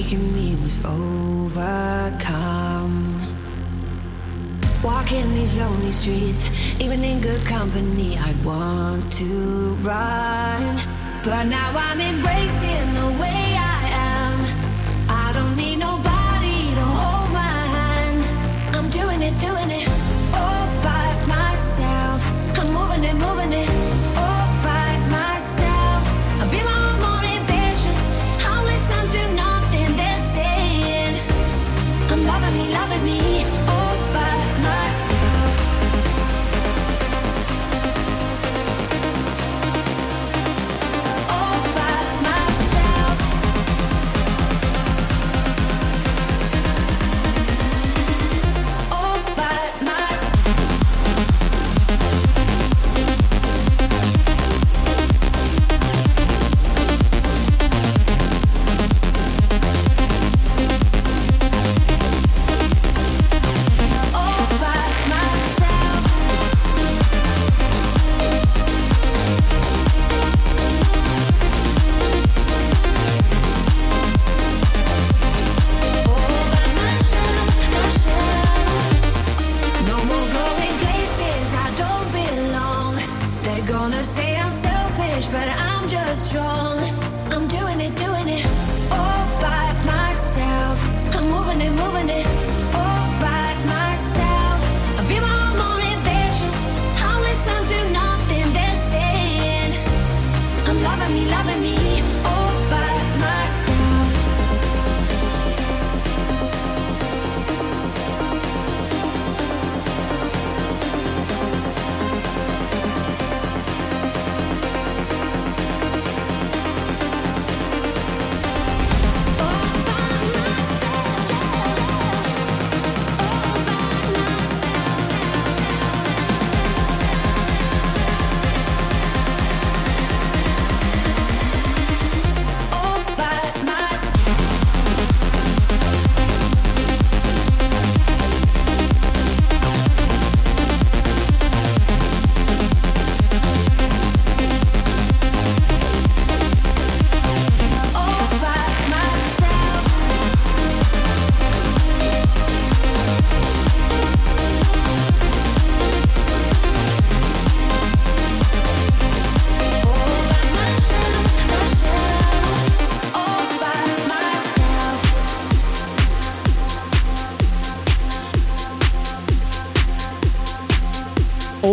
breaking me was overcome. Walking these lonely streets, even in good company, I want to run. But now I'm embracing the way I am. I don't need nobody to hold my hand. I'm doing it, doing it all by myself. I'm moving it, moving it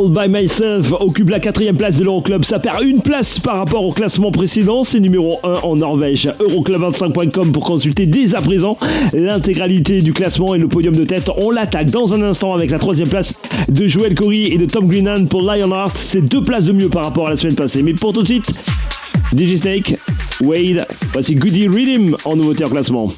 By Myself occupe la quatrième place de l'Euroclub. Ça perd une place par rapport au classement précédent. C'est numéro 1 en Norvège. Euroclub25.com pour consulter dès à présent l'intégralité du classement et le podium de tête. On l'attaque dans un instant avec la troisième place de Joel Corey et de Tom Greenan pour Lionheart. C'est deux places de mieux par rapport à la semaine passée. Mais pour tout de suite, DJ Snake, Wade, voici Goody Rhythm en nouveauté en classement.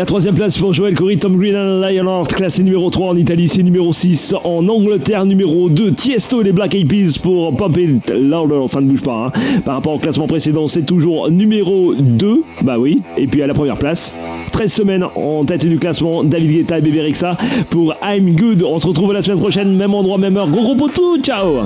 La troisième place pour Joël Corey, Tom Green and Lionheart, classé numéro 3 en Italie, c'est numéro 6 en Angleterre, numéro 2 Tiesto et les Black Eyed Peas pour Pump It Louder, ça ne bouge pas. hein. Par rapport au classement précédent, c'est toujours numéro 2, bah oui, et puis à la première place, 13 semaines en tête du classement, David Guetta et Bébé Rexa pour I'm Good. On se retrouve la semaine prochaine, même endroit, même heure. Gros gros potou, ciao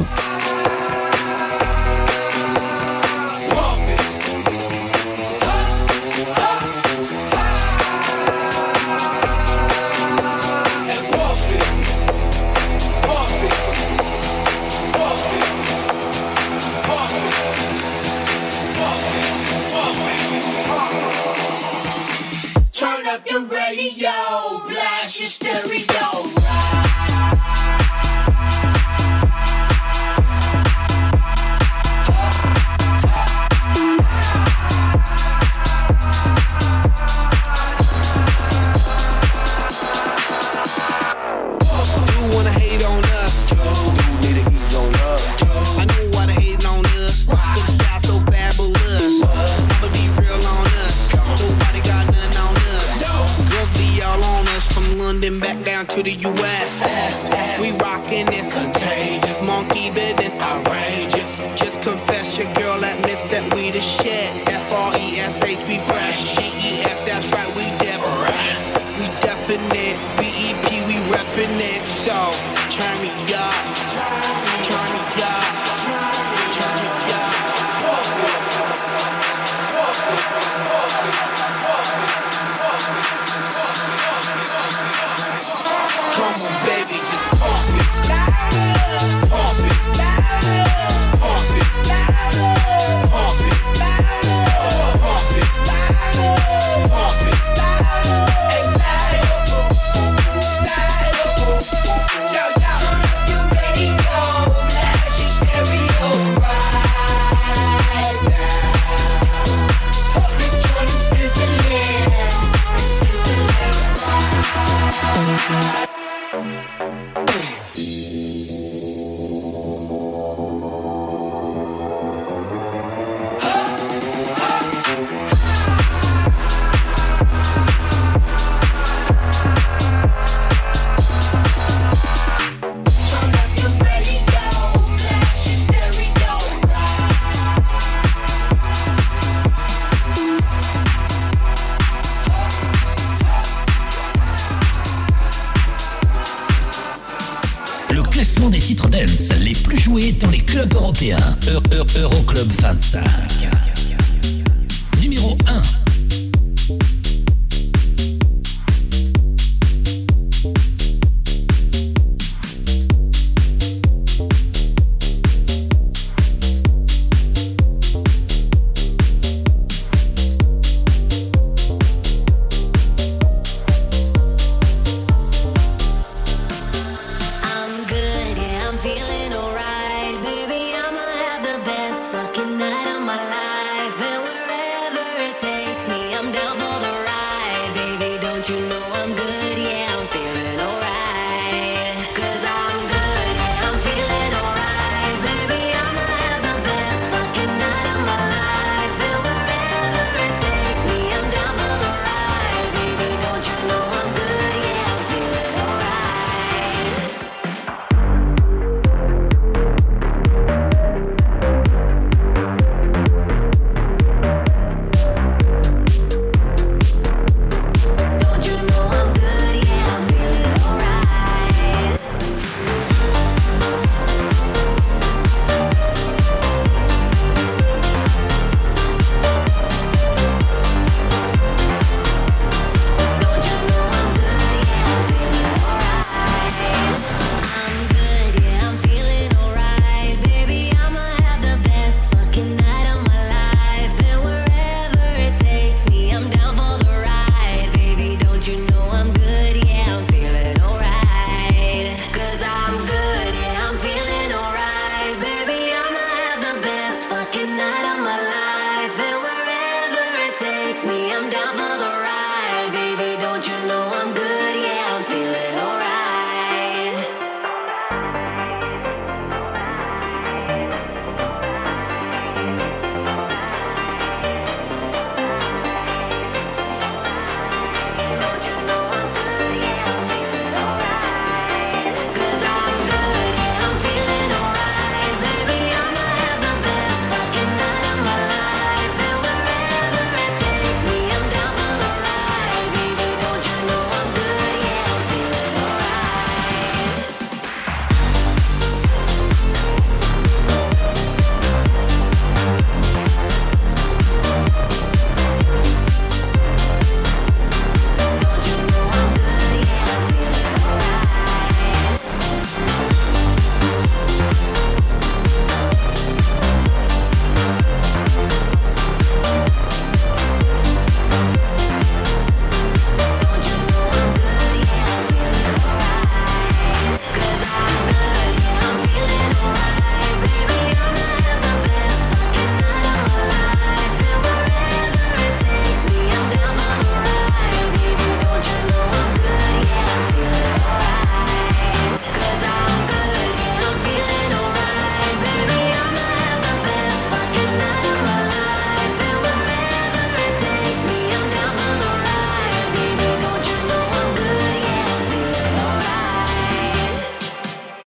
joués dans les clubs européens. Euro- Euro- Euroclub 25. Numéro 1.